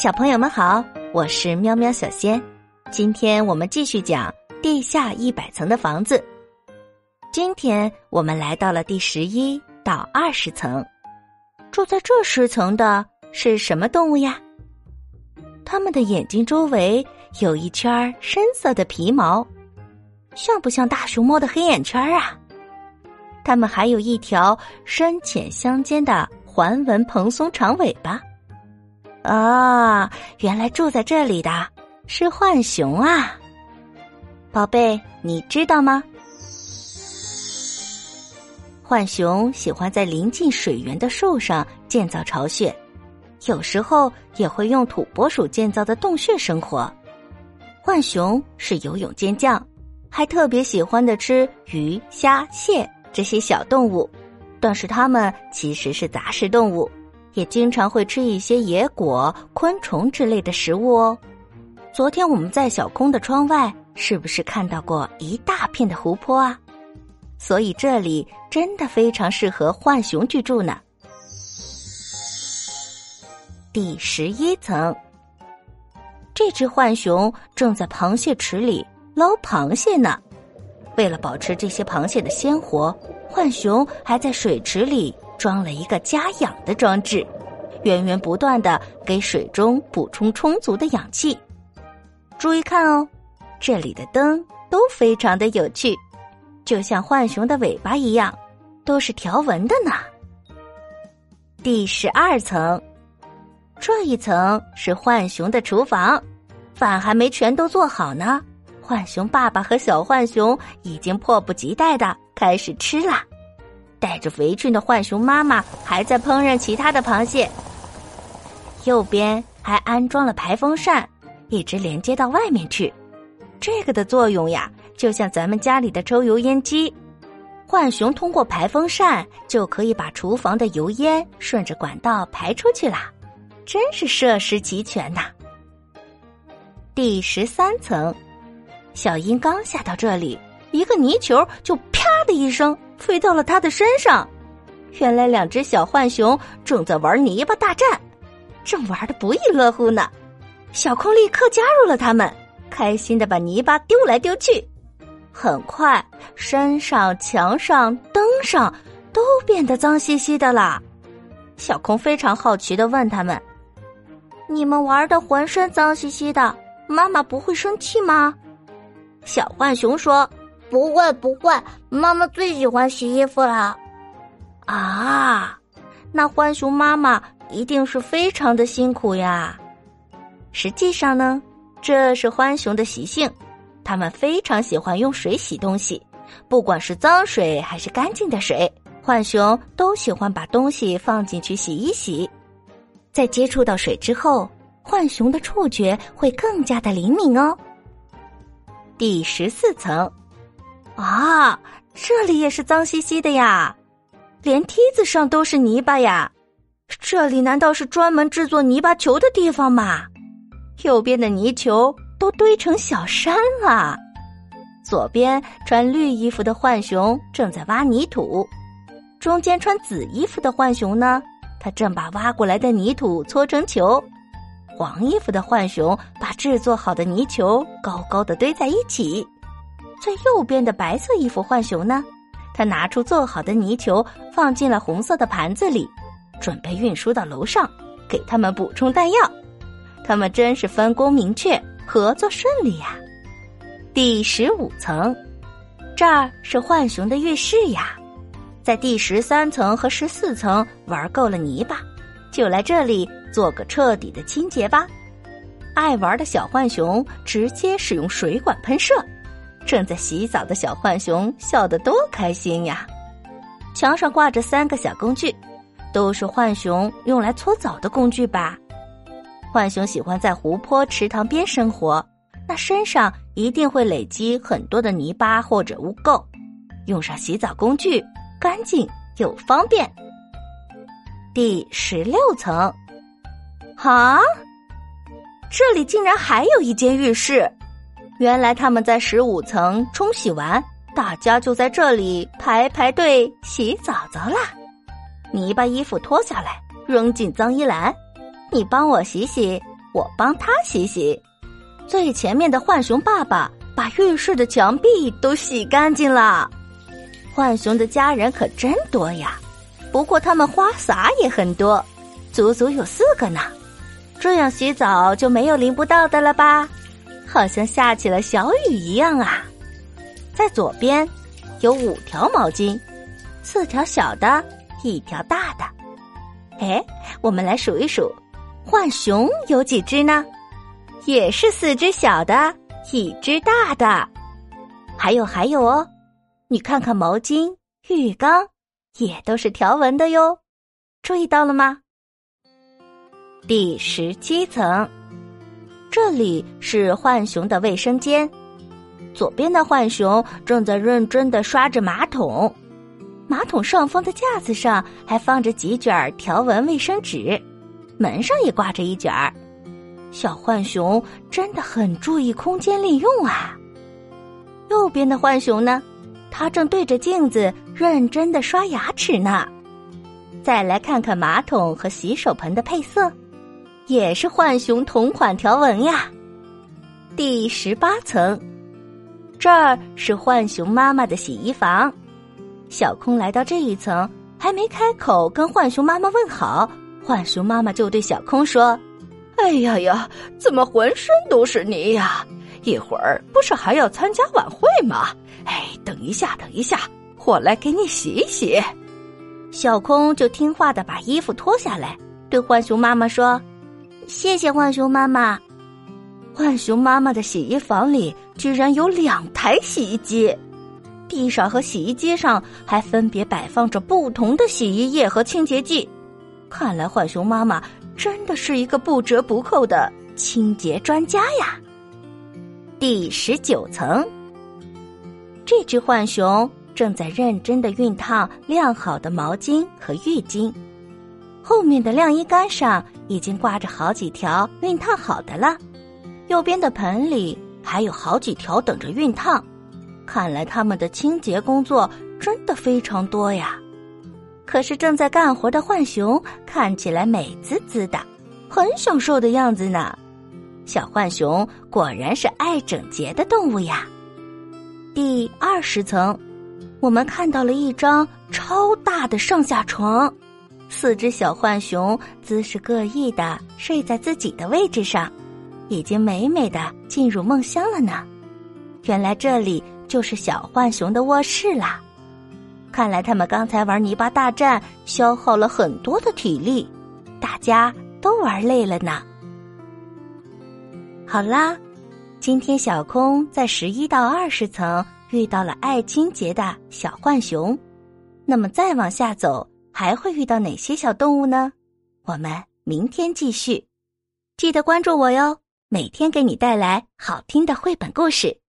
小朋友们好，我是喵喵小仙。今天我们继续讲地下一百层的房子。今天我们来到了第十一到二十层。住在这十层的是什么动物呀？它们的眼睛周围有一圈深色的皮毛，像不像大熊猫的黑眼圈啊？它们还有一条深浅相间的环纹蓬松长尾巴。啊，原来住在这里的是浣熊啊，宝贝，你知道吗？浣熊喜欢在临近水源的树上建造巢穴，有时候也会用土拨鼠建造的洞穴生活。浣熊是游泳健将，还特别喜欢的吃鱼、虾、蟹这些小动物，但是它们其实是杂食动物。也经常会吃一些野果、昆虫之类的食物哦。昨天我们在小空的窗外，是不是看到过一大片的湖泊啊？所以这里真的非常适合浣熊居住呢。第十一层，这只浣熊正在螃蟹池里捞螃蟹呢。为了保持这些螃蟹的鲜活，浣熊还在水池里。装了一个加氧的装置，源源不断的给水中补充充足的氧气。注意看哦，这里的灯都非常的有趣，就像浣熊的尾巴一样，都是条纹的呢。第十二层，这一层是浣熊的厨房，饭还没全都做好呢，浣熊爸爸和小浣熊已经迫不及待的开始吃了。带着围裙的浣熊妈妈还在烹饪其他的螃蟹。右边还安装了排风扇，一直连接到外面去。这个的作用呀，就像咱们家里的抽油烟机。浣熊通过排风扇就可以把厨房的油烟顺着管道排出去啦，真是设施齐全呐。第十三层，小英刚下到这里，一个泥球就啪的一声。飞到了他的身上，原来两只小浣熊正在玩泥巴大战，正玩的不亦乐乎呢。小空立刻加入了他们，开心的把泥巴丢来丢去。很快，身上、墙上、灯上都变得脏兮兮的了。小空非常好奇的问他们：“你们玩的浑身脏兮兮的，妈妈不会生气吗？”小浣熊说。不会不会，妈妈最喜欢洗衣服了。啊，那浣熊妈妈一定是非常的辛苦呀。实际上呢，这是浣熊的习性，它们非常喜欢用水洗东西，不管是脏水还是干净的水，浣熊都喜欢把东西放进去洗一洗。在接触到水之后，浣熊的触觉会更加的灵敏哦。第十四层。啊，这里也是脏兮兮的呀，连梯子上都是泥巴呀！这里难道是专门制作泥巴球的地方吗？右边的泥球都堆成小山了。左边穿绿衣服的浣熊正在挖泥土，中间穿紫衣服的浣熊呢，他正把挖过来的泥土搓成球。黄衣服的浣熊把制作好的泥球高高的堆在一起。最右边的白色衣服浣熊呢，他拿出做好的泥球，放进了红色的盘子里，准备运输到楼上，给他们补充弹药。他们真是分工明确，合作顺利呀。第十五层，这儿是浣熊的浴室呀。在第十三层和十四层玩够了泥巴，就来这里做个彻底的清洁吧。爱玩的小浣熊直接使用水管喷射。正在洗澡的小浣熊笑得多开心呀！墙上挂着三个小工具，都是浣熊用来搓澡的工具吧？浣熊喜欢在湖泊、池塘边生活，那身上一定会累积很多的泥巴或者污垢，用上洗澡工具，干净又方便。第十六层，啊，这里竟然还有一间浴室。原来他们在十五层冲洗完，大家就在这里排排队洗澡澡啦。你把衣服脱下来，扔进脏衣篮。你帮我洗洗，我帮他洗洗。最前面的浣熊爸爸把浴室的墙壁都洗干净了。浣熊的家人可真多呀，不过他们花洒也很多，足足有四个呢。这样洗澡就没有淋不到的了吧？好像下起了小雨一样啊！在左边有五条毛巾，四条小的，一条大的。哎，我们来数一数，浣熊有几只呢？也是四只小的，一只大的。还有还有哦，你看看毛巾、浴缸，也都是条纹的哟。注意到了吗？第十七层，这里是浣熊的卫生间。左边的浣熊正在认真的刷着马桶，马桶上方的架子上还放着几卷条纹卫生纸，门上也挂着一卷儿。小浣熊真的很注意空间利用啊。右边的浣熊呢，它正对着镜子认真的刷牙齿呢。再来看看马桶和洗手盆的配色。也是浣熊同款条纹呀。第十八层，这儿是浣熊妈妈的洗衣房。小空来到这一层，还没开口跟浣熊妈妈问好，浣熊妈妈就对小空说：“哎呀呀，怎么浑身都是泥呀？一会儿不是还要参加晚会吗？哎，等一下，等一下，我来给你洗洗。”小空就听话的把衣服脱下来，对浣熊妈妈说。谢谢浣熊妈妈。浣熊妈妈的洗衣房里居然有两台洗衣机，地上和洗衣机上还分别摆放着不同的洗衣液和清洁剂。看来浣熊妈妈真的是一个不折不扣的清洁专家呀。第十九层，这只浣熊正在认真的熨烫晾好的毛巾和浴巾。后面的晾衣杆上已经挂着好几条熨烫好的了，右边的盆里还有好几条等着熨烫。看来他们的清洁工作真的非常多呀。可是正在干活的浣熊看起来美滋滋的，很享受的样子呢。小浣熊果然是爱整洁的动物呀。第二十层，我们看到了一张超大的上下床。四只小浣熊姿势各异的睡在自己的位置上，已经美美的进入梦乡了呢。原来这里就是小浣熊的卧室啦。看来他们刚才玩泥巴大战，消耗了很多的体力，大家都玩累了呢。好啦，今天小空在十一到二十层遇到了爱清洁的小浣熊，那么再往下走。还会遇到哪些小动物呢？我们明天继续，记得关注我哟，每天给你带来好听的绘本故事。